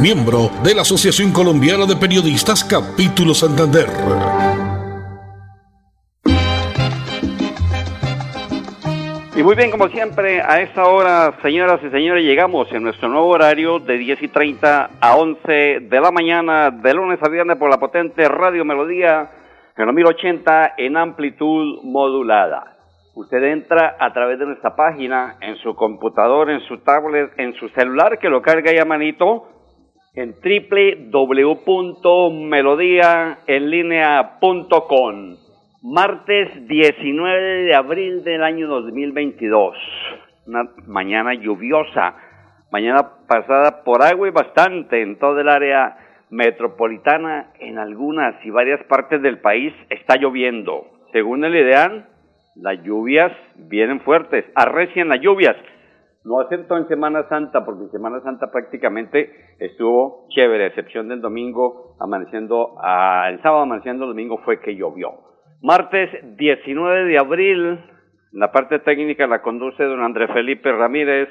miembro de la Asociación Colombiana de Periodistas Capítulo Santander. Y muy bien, como siempre, a esta hora, señoras y señores, llegamos en nuestro nuevo horario de 10 y 30 a 11 de la mañana, de lunes a viernes, por la potente Radio Melodía en los 1080 en amplitud modulada. Usted entra a través de nuestra página, en su computador, en su tablet, en su celular, que lo carga ya manito, en www.melodiaenlinea.com. Martes 19 de abril del año 2022. Una mañana lluviosa, mañana pasada por agua y bastante en todo el área metropolitana, en algunas y varias partes del país está lloviendo. Según el IDEAN, las lluvias vienen fuertes, arrecian las lluvias. No acepto en Semana Santa, porque en Semana Santa prácticamente estuvo chévere, a excepción del domingo amaneciendo, el sábado amaneciendo, el domingo fue que llovió. Martes 19 de abril, la parte técnica la conduce don Andrés Felipe Ramírez,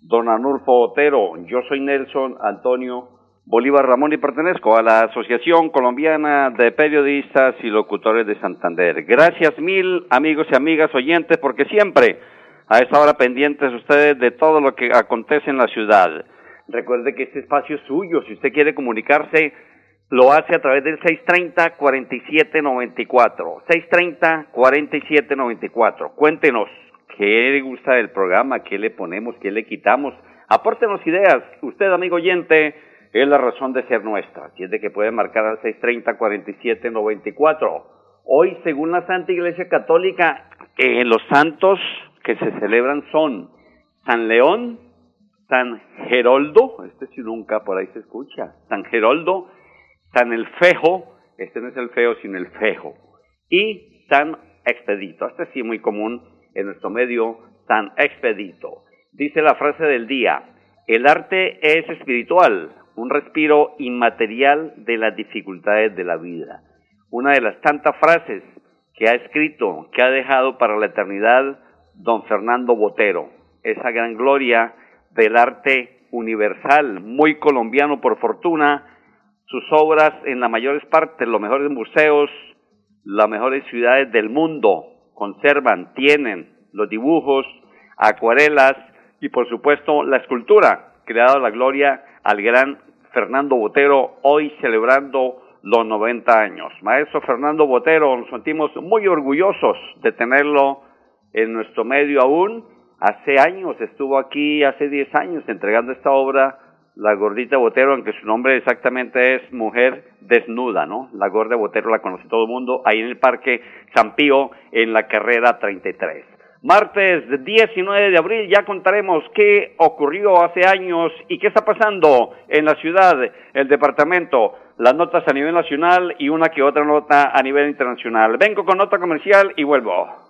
don Anulfo Otero, yo soy Nelson Antonio Bolívar Ramón y pertenezco a la Asociación Colombiana de Periodistas y Locutores de Santander. Gracias mil amigos y amigas oyentes porque siempre a esta hora pendientes ustedes de todo lo que acontece en la ciudad. Recuerde que este espacio es suyo, si usted quiere comunicarse lo hace a través del 630-4794. 630-4794. Cuéntenos qué le gusta del programa, qué le ponemos, qué le quitamos. Apórtenos ideas. Usted, amigo oyente, es la razón de ser nuestra. Así es de que puede marcar al 630-4794. Hoy, según la Santa Iglesia Católica, eh, los santos que se celebran son San León, San Geroldo, este sí nunca por ahí se escucha, San Geroldo, San Elfejo, este no es el feo, sino el fejo, y San Expedito. Este sí muy común en nuestro medio, San Expedito. Dice la frase del día, el arte es espiritual, un respiro inmaterial de las dificultades de la vida. Una de las tantas frases que ha escrito, que ha dejado para la eternidad don Fernando Botero, esa gran gloria del arte universal, muy colombiano por fortuna, sus obras en las mayores partes, los mejores museos, las mejores ciudades del mundo conservan, tienen los dibujos, acuarelas y por supuesto la escultura, creada la gloria al gran Fernando Botero, hoy celebrando los 90 años. Maestro Fernando Botero, nos sentimos muy orgullosos de tenerlo en nuestro medio aún. Hace años, estuvo aquí hace 10 años entregando esta obra, La Gordita Botero, aunque su nombre exactamente es Mujer Desnuda, ¿no? La Gorda Botero la conoce todo el mundo, ahí en el Parque San Pío, en la carrera 33. Martes 19 de abril ya contaremos qué ocurrió hace años y qué está pasando en la ciudad, el departamento, las notas a nivel nacional y una que otra nota a nivel internacional. Vengo con nota comercial y vuelvo.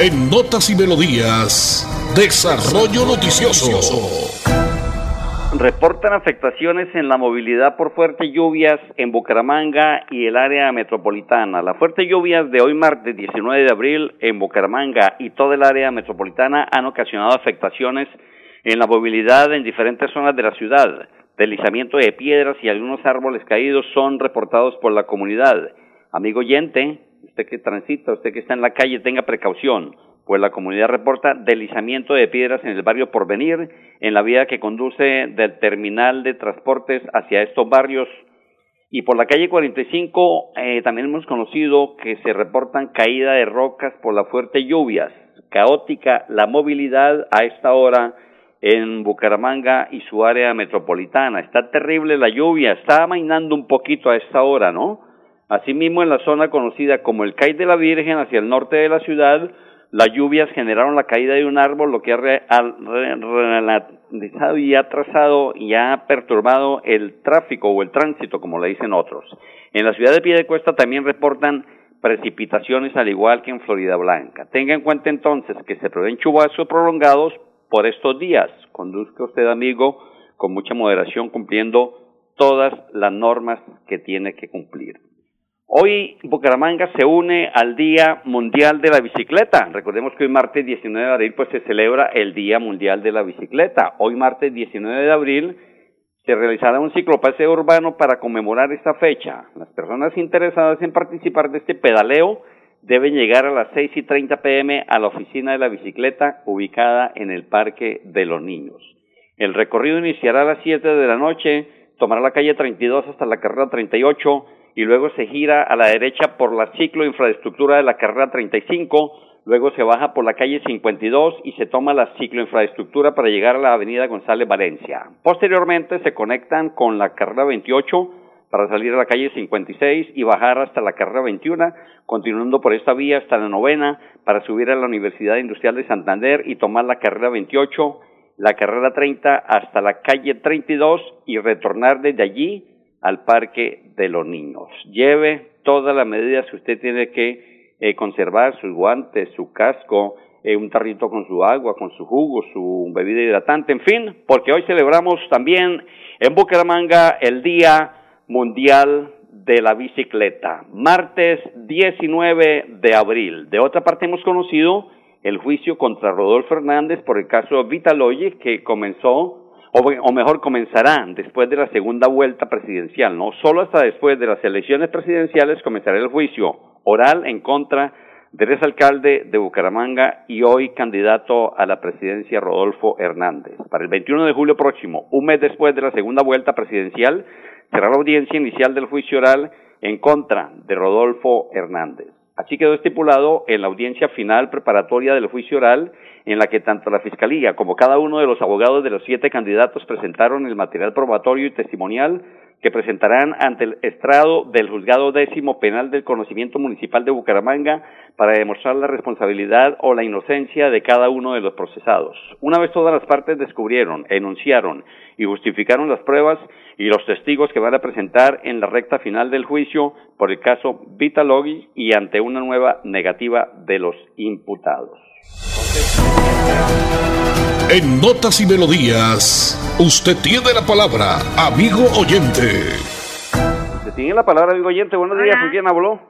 En Notas y Melodías, Desarrollo Noticioso. Reportan afectaciones en la movilidad por fuertes lluvias en Bucaramanga y el área metropolitana. Las fuertes lluvias de hoy martes 19 de abril en Bucaramanga y toda el área metropolitana han ocasionado afectaciones en la movilidad en diferentes zonas de la ciudad. deslizamiento de piedras y algunos árboles caídos son reportados por la comunidad. Amigo oyente, usted que transita, usted que está en la calle, tenga precaución, pues la comunidad reporta deslizamiento de piedras en el barrio Porvenir, en la vía que conduce del terminal de transportes hacia estos barrios. Y por la calle 45 eh, también hemos conocido que se reportan caída de rocas por las fuertes lluvias, caótica la movilidad a esta hora en Bucaramanga y su área metropolitana. Está terrible la lluvia, está amainando un poquito a esta hora, ¿no? Asimismo, en la zona conocida como el Cais de la Virgen, hacia el norte de la ciudad, las lluvias generaron la caída de un árbol, lo que ha realizado y ha atrasado y ha perturbado el tráfico o el tránsito, como le dicen otros. En la ciudad de Piedecuesta también reportan precipitaciones al igual que en Florida Blanca. Tenga en cuenta entonces que se prevén chubascos prolongados por estos días. Conduzca usted, amigo, con mucha moderación, cumpliendo todas las normas que tiene que cumplir. Hoy Bucaramanga se une al Día Mundial de la Bicicleta. Recordemos que hoy martes 19 de abril pues se celebra el Día Mundial de la Bicicleta. Hoy martes 19 de abril se realizará un ciclopaseo urbano para conmemorar esta fecha. Las personas interesadas en participar de este pedaleo deben llegar a las 6 y 30 pm a la oficina de la bicicleta ubicada en el Parque de los Niños. El recorrido iniciará a las 7 de la noche, tomará la calle 32 hasta la carrera 38 y luego se gira a la derecha por la ciclo infraestructura de la carrera 35, luego se baja por la calle 52 y se toma la ciclo infraestructura para llegar a la avenida González Valencia. Posteriormente se conectan con la carrera 28 para salir a la calle 56 y bajar hasta la carrera 21, continuando por esta vía hasta la novena para subir a la Universidad Industrial de Santander y tomar la carrera 28, la carrera 30 hasta la calle 32 y retornar desde allí al Parque de los Niños. Lleve todas las medidas que usted tiene que eh, conservar, sus guantes, su casco, eh, un tarrito con su agua, con su jugo, su bebida hidratante, en fin, porque hoy celebramos también en Bucaramanga el Día Mundial de la Bicicleta, martes 19 de abril. De otra parte hemos conocido el juicio contra Rodolfo Hernández por el caso Vitalogy que comenzó o, mejor comenzará después de la segunda vuelta presidencial, no solo hasta después de las elecciones presidenciales comenzará el juicio oral en contra del exalcalde de Bucaramanga y hoy candidato a la presidencia Rodolfo Hernández. Para el 21 de julio próximo, un mes después de la segunda vuelta presidencial, será la audiencia inicial del juicio oral en contra de Rodolfo Hernández. Así quedó estipulado en la audiencia final preparatoria del juicio oral en la que tanto la Fiscalía como cada uno de los abogados de los siete candidatos presentaron el material probatorio y testimonial que presentarán ante el estrado del juzgado décimo penal del conocimiento municipal de Bucaramanga para demostrar la responsabilidad o la inocencia de cada uno de los procesados. Una vez todas las partes descubrieron, enunciaron y justificaron las pruebas y los testigos que van a presentar en la recta final del juicio por el caso Vitalogi y ante una nueva negativa de los imputados. En Notas y Melodías, usted tiene la palabra, amigo oyente. Usted tiene la palabra, amigo oyente. Buenos días, ¿con quién habló?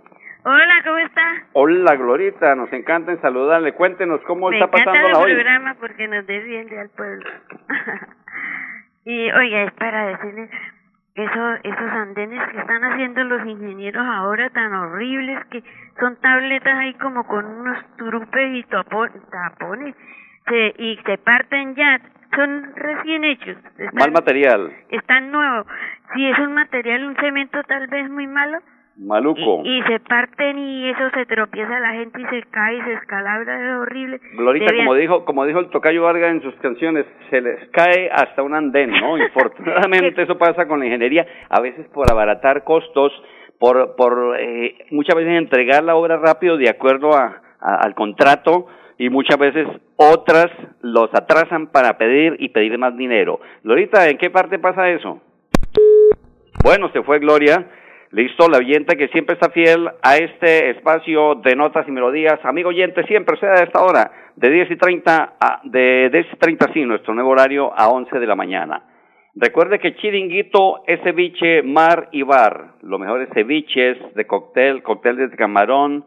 Hola, ¿cómo está? Hola, Glorita, nos encanta en saludarle. Cuéntenos cómo está pasando la hoy. Me programa porque nos defiende al pueblo. y, oiga, es para decirle eso, esos andenes que están haciendo los ingenieros ahora tan horribles que son tabletas ahí como con unos turupes y tapones se, y se parten ya, son recién hechos. Mal material. Están nuevos. Si es un material, un cemento tal vez muy malo, Maluco. Y, se parten y eso se tropieza la gente y se cae y se escalabra, es horrible. Glorita, como dijo, como dijo el Tocayo Vargas en sus canciones, se les cae hasta un andén, ¿no? Infortunadamente eso pasa con la ingeniería, a veces por abaratar costos, por, por eh, muchas veces entregar la obra rápido de acuerdo a, al contrato y muchas veces otras los atrasan para pedir y pedir más dinero. Glorita, ¿en qué parte pasa eso? Bueno, se fue Gloria. Listo, la oyente que siempre está fiel a este espacio de notas y melodías. Amigo oyente, siempre sea de esta hora, de 10 y 30 a, de 10 y 30, sí, nuestro nuevo horario a 11 de la mañana. Recuerde que Chiringuito es ceviche, mar y bar. Los mejores ceviches de cóctel, cóctel de camarón,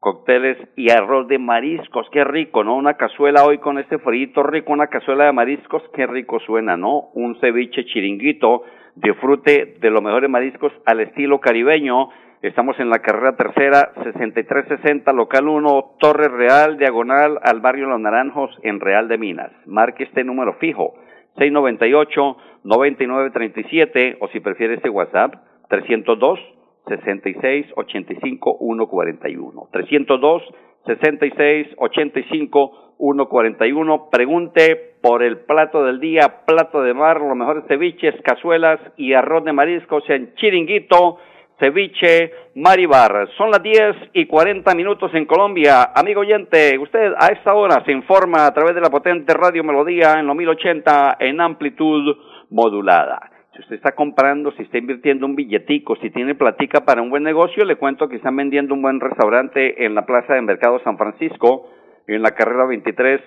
cócteles y arroz de mariscos, qué rico, ¿no? Una cazuela hoy con este frito rico, una cazuela de mariscos, qué rico suena, ¿no? Un ceviche chiringuito, disfrute de los mejores mariscos al estilo caribeño. Estamos en la carrera tercera, 6360, local 1, Torre Real, diagonal al barrio Los Naranjos, en Real de Minas. Marque este número fijo, 698-9937, o si prefiere este WhatsApp, 302 66 85 141. 302 66 85 141. Pregunte por el plato del día, plato de mar, los mejores ceviches, cazuelas y arroz de mariscos en Chiringuito, ceviche, maribar. Son las 10 y 40 minutos en Colombia. Amigo oyente, usted a esta hora se informa a través de la potente Radio Melodía en los 1080 en amplitud modulada. Usted está comprando, si está invirtiendo un billetico, si tiene platica para un buen negocio, le cuento que están vendiendo un buen restaurante en la Plaza de Mercado San Francisco, en la carrera 23,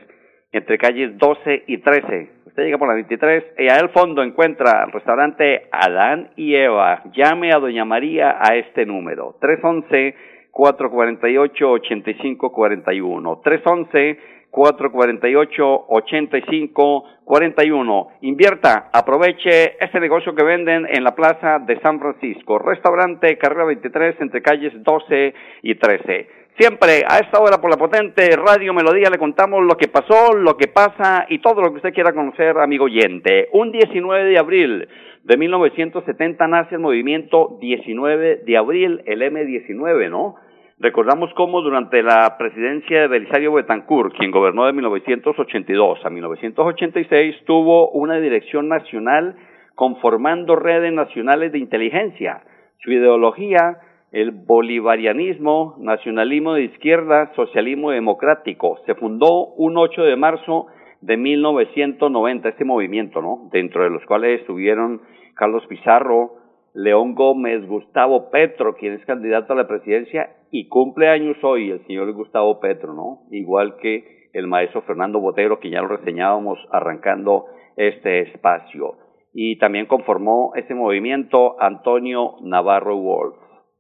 entre calles 12 y 13. Usted llega por la 23 y al fondo encuentra el restaurante Adán y Eva. Llame a Doña María a este número, 311 448 8541. 311 448-8541. Invierta, aproveche este negocio que venden en la plaza de San Francisco. Restaurante Carrera 23 entre calles 12 y 13. Siempre a esta hora por la potente Radio Melodía le contamos lo que pasó, lo que pasa y todo lo que usted quiera conocer, amigo oyente. Un 19 de abril de 1970 nace el movimiento 19 de abril, el M19, ¿no? Recordamos cómo durante la presidencia de Belisario Betancourt, quien gobernó de 1982 a 1986, tuvo una dirección nacional conformando redes nacionales de inteligencia. Su ideología, el bolivarianismo, nacionalismo de izquierda, socialismo democrático. Se fundó un 8 de marzo de 1990 este movimiento, ¿no? Dentro de los cuales estuvieron Carlos Pizarro, León Gómez, Gustavo Petro, quien es candidato a la presidencia, y cumple años hoy el señor Gustavo Petro, ¿no? Igual que el maestro Fernando Botero, que ya lo reseñábamos arrancando este espacio. Y también conformó ese movimiento Antonio Navarro Wolf.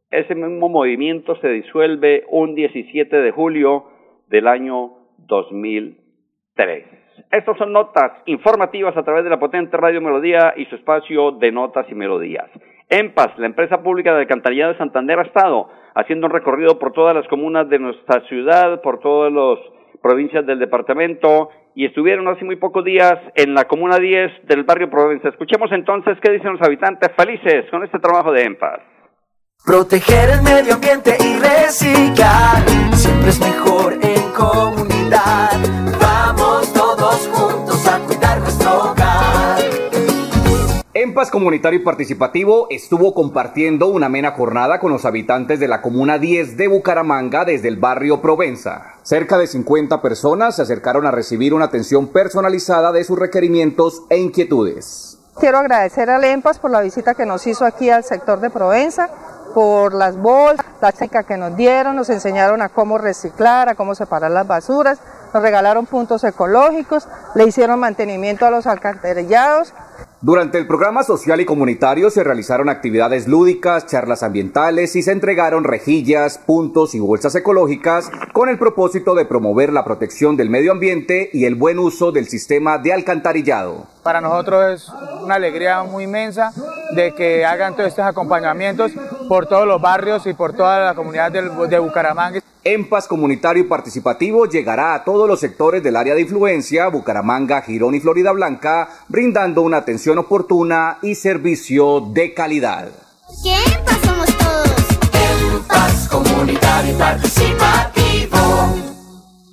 Ese mismo movimiento se disuelve un 17 de julio del año 2003. Estas son notas informativas a través de la potente Radio Melodía y su espacio de notas y melodías. EMPAS, la empresa pública de alcantarillado de Santander, ha estado haciendo un recorrido por todas las comunas de nuestra ciudad, por todas las provincias del departamento y estuvieron hace muy pocos días en la comuna 10 del barrio Provenza. Escuchemos entonces qué dicen los habitantes felices con este trabajo de EMPAS. Proteger el medio ambiente y reciclar siempre es mejor Comunitario y Participativo estuvo compartiendo una amena jornada con los habitantes de la Comuna 10 de Bucaramanga desde el barrio Provenza. Cerca de 50 personas se acercaron a recibir una atención personalizada de sus requerimientos e inquietudes. Quiero agradecer al EMPAS por la visita que nos hizo aquí al sector de Provenza, por las bolsas, la chica que nos dieron, nos enseñaron a cómo reciclar, a cómo separar las basuras, nos regalaron puntos ecológicos, le hicieron mantenimiento a los alcantarillados. Durante el programa social y comunitario se realizaron actividades lúdicas, charlas ambientales y se entregaron rejillas, puntos y bolsas ecológicas con el propósito de promover la protección del medio ambiente y el buen uso del sistema de alcantarillado. Para nosotros es una alegría muy inmensa de que hagan todos estos acompañamientos por todos los barrios y por toda la comunidad de, de Bucaramanga. EMPAS Comunitario y Participativo llegará a todos los sectores del área de influencia, Bucaramanga, Girón y Florida Blanca, brindando una atención oportuna y servicio de calidad. ¿Qué EMPAS somos todos? EMPAS Comunitario y Participativo.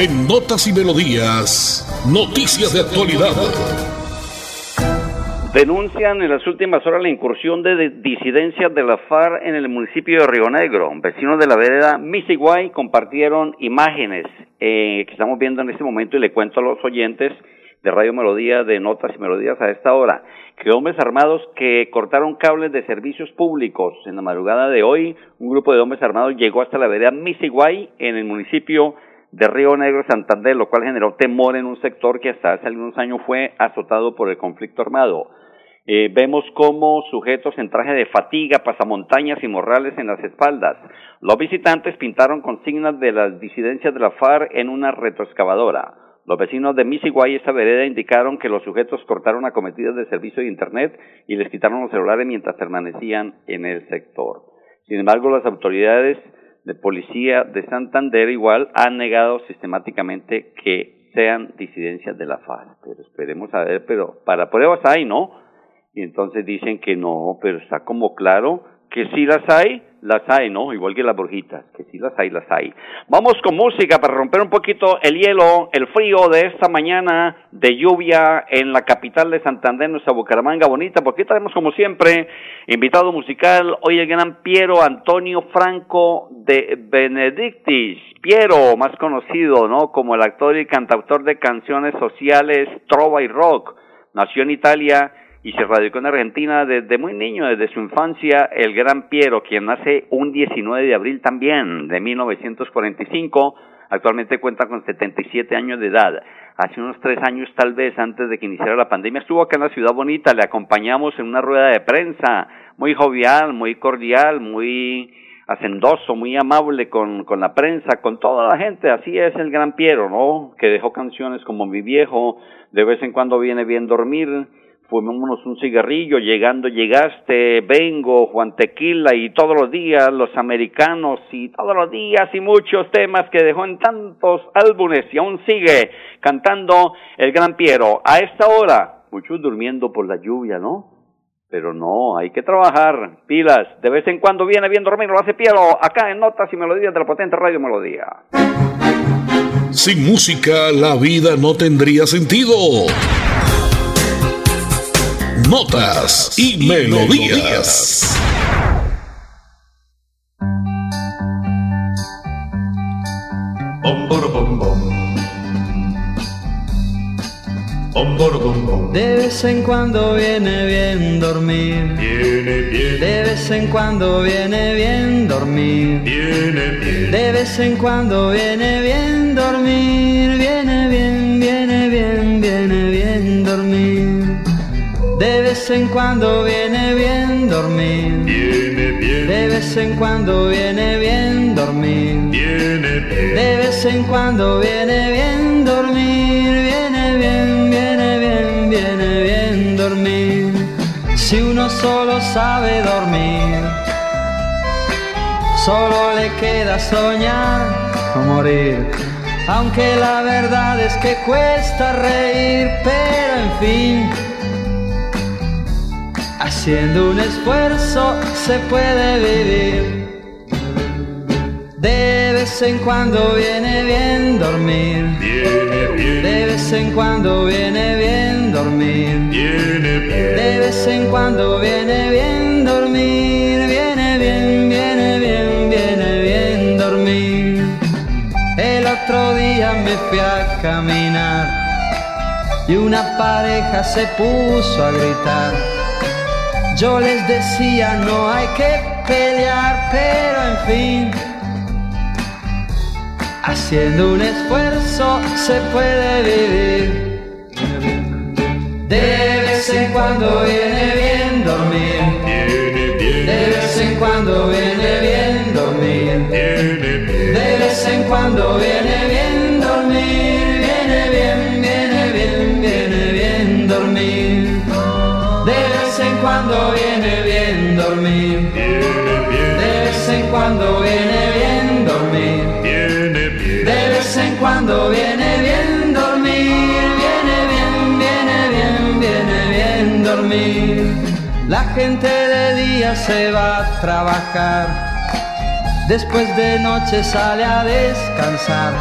En Notas y Melodías, noticias de actualidad. Denuncian en las últimas horas la incursión de disidencias de la FARC en el municipio de Río Negro. Vecinos de la vereda Misiguay compartieron imágenes eh, que estamos viendo en este momento y le cuento a los oyentes de Radio Melodía, de Notas y Melodías a esta hora, que hombres armados que cortaron cables de servicios públicos. En la madrugada de hoy, un grupo de hombres armados llegó hasta la vereda Misiguay en el municipio de Río Negro, Santander, lo cual generó temor en un sector que hasta hace algunos años fue azotado por el conflicto armado. Eh, vemos cómo sujetos en traje de fatiga, pasamontañas y morrales en las espaldas. Los visitantes pintaron consignas de las disidencias de la FARC en una retroexcavadora. Los vecinos de Misiguay y esta vereda indicaron que los sujetos cortaron acometidas de servicio de Internet y les quitaron los celulares mientras permanecían en el sector. Sin embargo, las autoridades de policía de Santander igual han negado sistemáticamente que sean disidencias de la FARC. Pero esperemos a ver, pero para pruebas hay, ¿no? y entonces dicen que no, pero está como claro que sí las hay, las hay, ¿no? Igual que las brujitas, que sí las hay, las hay. Vamos con música para romper un poquito el hielo, el frío de esta mañana de lluvia en la capital de Santander, nuestra Bucaramanga bonita, porque tenemos como siempre invitado musical, hoy el gran Piero Antonio Franco de Benedictis. Piero, más conocido, ¿no? Como el actor y cantautor de canciones sociales, trova y rock. Nació en Italia y se radicó en Argentina desde muy niño, desde su infancia, el gran Piero, quien nace un 19 de abril también de 1945, actualmente cuenta con 77 años de edad. Hace unos tres años, tal vez antes de que iniciara la pandemia, estuvo acá en la ciudad bonita, le acompañamos en una rueda de prensa, muy jovial, muy cordial, muy hacendoso, muy amable con, con la prensa, con toda la gente, así es el gran Piero, ¿no? Que dejó canciones como Mi Viejo, de vez en cuando viene bien dormir, fumémonos un cigarrillo, llegando llegaste, vengo, Juan Tequila y todos los días los americanos y todos los días y muchos temas que dejó en tantos álbumes y aún sigue cantando el gran Piero. A esta hora, muchos durmiendo por la lluvia, ¿no? Pero no, hay que trabajar, pilas, de vez en cuando viene bien dormir, lo hace Piero, acá en Notas y Melodías de la potente Radio Melodía. Sin música la vida no tendría sentido notas y, melodías. De vez en cuando viene bien dormir. Viene bien. De vez en cuando viene bien dormir. Viene bien. De vez en cuando viene bien dormir. Viene bien, viene bien, viene bien dormir. De vez en cuando viene bien dormir. Viene bien. De vez en cuando viene bien dormir. Viene bien. De vez en cuando viene bien dormir. Viene bien, viene bien, viene bien dormir. Si uno solo sabe dormir, solo le queda soñar o morir. Aunque la verdad es que cuesta reír, pero en fin Haciendo un esfuerzo se puede vivir. De vez en cuando viene bien dormir. Viene bien. De vez en cuando viene bien dormir. Viene bien. De vez en cuando viene bien dormir. Viene bien, viene bien, viene bien dormir. El otro día me fui a caminar y una pareja se puso a gritar. Yo les decía no hay que pelear, pero en fin, haciendo un esfuerzo se puede vivir. De vez en cuando viene bien dormir. De vez en cuando viene bien dormir. De vez en cuando viene bien dormir. Viene bien. De vez en cuando viene bien dormir. Viene bien. De vez en cuando viene bien dormir. Viene bien, viene bien, viene bien dormir. La gente de día se va a trabajar. Después de noche sale a descansar.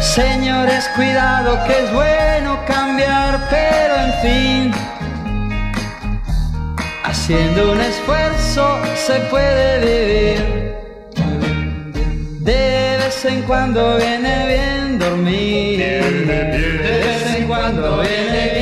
Señores, cuidado que es bueno cambiar, pero en fin haciendo un esfuerzo se puede vivir. De vez en cuando viene bien dormir. De vez en cuando viene bien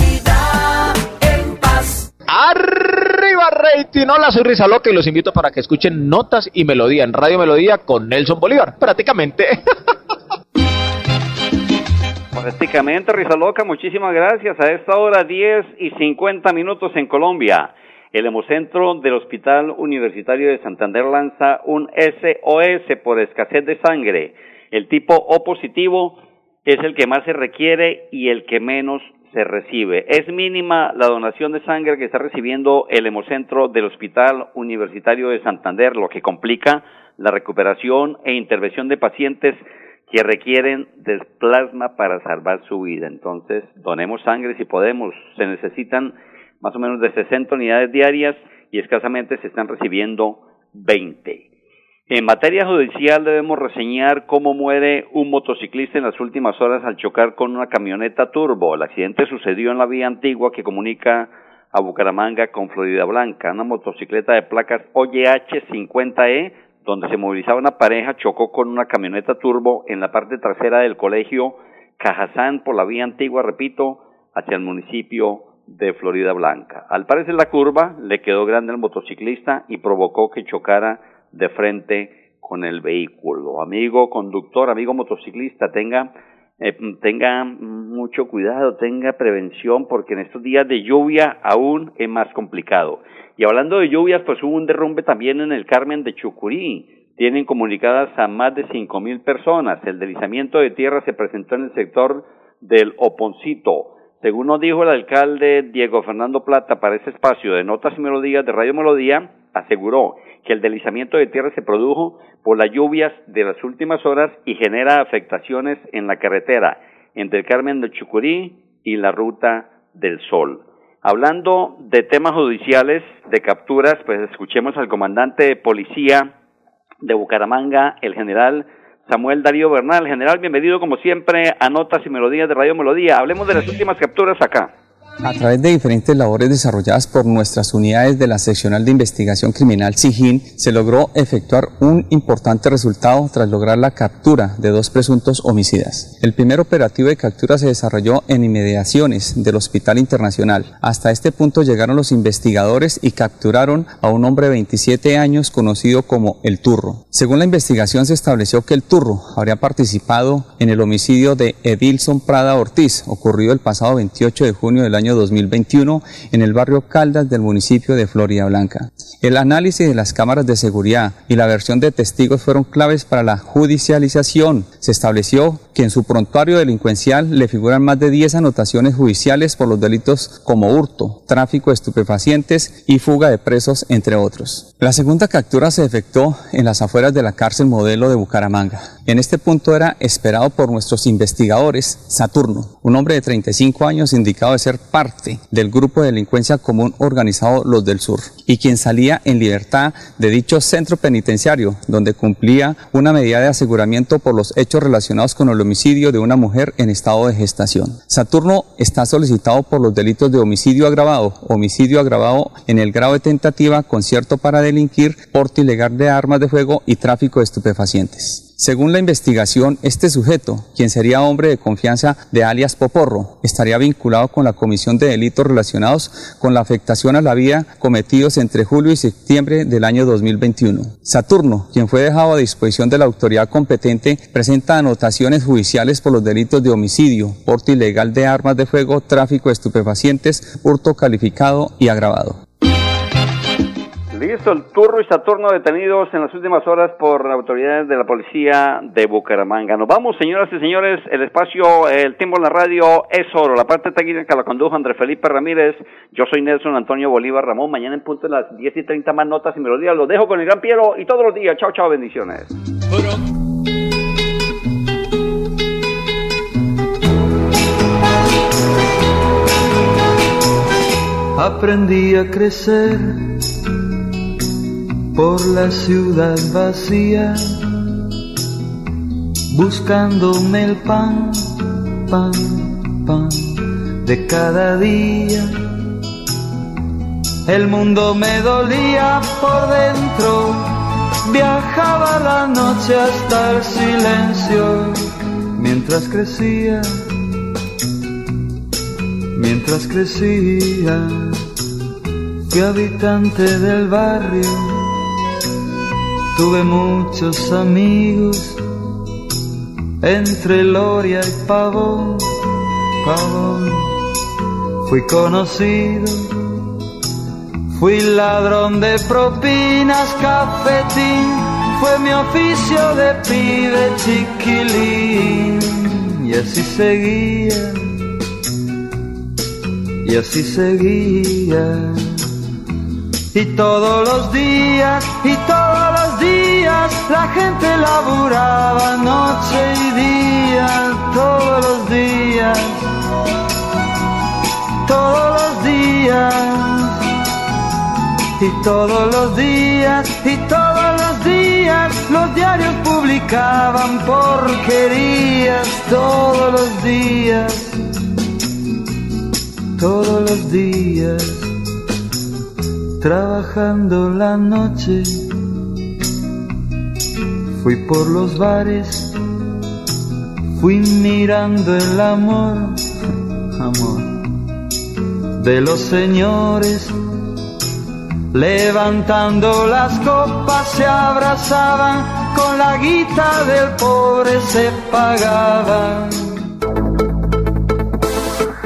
Arriba rating, hola soy Risa Loca y los invito para que escuchen Notas y Melodía en Radio Melodía con Nelson Bolívar, prácticamente. Prácticamente, Risa Loca, muchísimas gracias. A esta hora 10 y 50 minutos en Colombia. El Hemocentro del Hospital Universitario de Santander lanza un SOS por escasez de sangre. El tipo O positivo es el que más se requiere y el que menos se recibe. Es mínima la donación de sangre que está recibiendo el Hemocentro del Hospital Universitario de Santander, lo que complica la recuperación e intervención de pacientes que requieren del plasma para salvar su vida. Entonces, donemos sangre si podemos. Se necesitan más o menos de 60 unidades diarias y escasamente se están recibiendo 20. En materia judicial debemos reseñar cómo muere un motociclista en las últimas horas al chocar con una camioneta turbo. El accidente sucedió en la vía antigua que comunica a Bucaramanga con Florida Blanca. Una motocicleta de placas OYH 50E donde se movilizaba una pareja, chocó con una camioneta turbo en la parte trasera del colegio Cajazán por la vía antigua, repito, hacia el municipio de Florida Blanca. Al parecer la curva le quedó grande al motociclista y provocó que chocara de frente con el vehículo. Amigo conductor, amigo motociclista, tenga eh, tenga mucho cuidado, tenga prevención, porque en estos días de lluvia aún es más complicado. Y hablando de lluvias, pues hubo un derrumbe también en el Carmen de Chucurí. Tienen comunicadas a más de cinco mil personas. El deslizamiento de tierra se presentó en el sector del Oponcito. Según nos dijo el alcalde Diego Fernando Plata para ese espacio de Notas y Melodías de Radio Melodía, aseguró que el deslizamiento de tierra se produjo por las lluvias de las últimas horas y genera afectaciones en la carretera entre el Carmen de Chucurí y la Ruta del Sol. Hablando de temas judiciales, de capturas, pues escuchemos al comandante de policía de Bucaramanga, el general Samuel Darío Bernal. General, bienvenido como siempre a Notas y Melodías de Radio Melodía. Hablemos de las últimas capturas acá. A través de diferentes labores desarrolladas por nuestras unidades de la Seccional de Investigación Criminal SIGIN, se logró efectuar un importante resultado tras lograr la captura de dos presuntos homicidas. El primer operativo de captura se desarrolló en inmediaciones del Hospital Internacional. Hasta este punto llegaron los investigadores y capturaron a un hombre de 27 años conocido como El Turro. Según la investigación se estableció que El Turro habría participado en el homicidio de Edilson Prada Ortiz, ocurrido el pasado 28 de junio del año 2021 en el barrio Caldas del municipio de Florida Blanca. El análisis de las cámaras de seguridad y la versión de testigos fueron claves para la judicialización. Se estableció que en su prontuario delincuencial le figuran más de 10 anotaciones judiciales por los delitos como hurto, tráfico de estupefacientes y fuga de presos, entre otros. La segunda captura se efectuó en las afueras de la cárcel modelo de Bucaramanga. En este punto era esperado por nuestros investigadores Saturno, un hombre de 35 años indicado de ser parte del grupo de delincuencia común organizado Los del Sur y quien salía en libertad de dicho centro penitenciario donde cumplía una medida de aseguramiento por los hechos relacionados con el homicidio de una mujer en estado de gestación. Saturno está solicitado por los delitos de homicidio agravado, homicidio agravado en el grado de tentativa, concierto para delinquir, porte ilegal de armas de fuego y tráfico de estupefacientes. Según la investigación, este sujeto, quien sería hombre de confianza de alias Poporro, estaría vinculado con la comisión de delitos relacionados con la afectación a la vida cometidos entre julio y septiembre del año 2021. Saturno, quien fue dejado a disposición de la autoridad competente, presenta anotaciones judiciales por los delitos de homicidio, porte ilegal de armas de fuego, tráfico de estupefacientes, hurto calificado y agravado. Listo, el Turro y Saturno detenidos en las últimas horas por autoridades de la policía de Bucaramanga. Nos vamos, señoras y señores, el espacio, el tiempo en la radio es oro. La parte técnica la condujo André Felipe Ramírez. Yo soy Nelson Antonio Bolívar Ramón. Mañana en punto de las 10 y 30 más notas y melodías. Los dejo con el gran Piero y todos los días. Chao, chao, bendiciones. Aprendí a crecer por la ciudad vacía, buscándome el pan, pan, pan de cada día. El mundo me dolía por dentro, viajaba la noche hasta el silencio mientras crecía mientras crecía, fui habitante del barrio, tuve muchos amigos, entre Loria y Pavón, Pavón, fui conocido, fui ladrón de propinas, cafetín, fue mi oficio de pibe chiquilín, y así seguía y así seguía. Y todos los días, y todos la gente laburaba noche y día, todos los días, todos los días, y todos los días, y todos los días, los diarios publicaban porquerías, todos los días todos los días, trabajando la noche. Fui por los bares, fui mirando el amor, amor de los señores. Levantando las copas se abrazaban, con la guita del pobre se pagaban.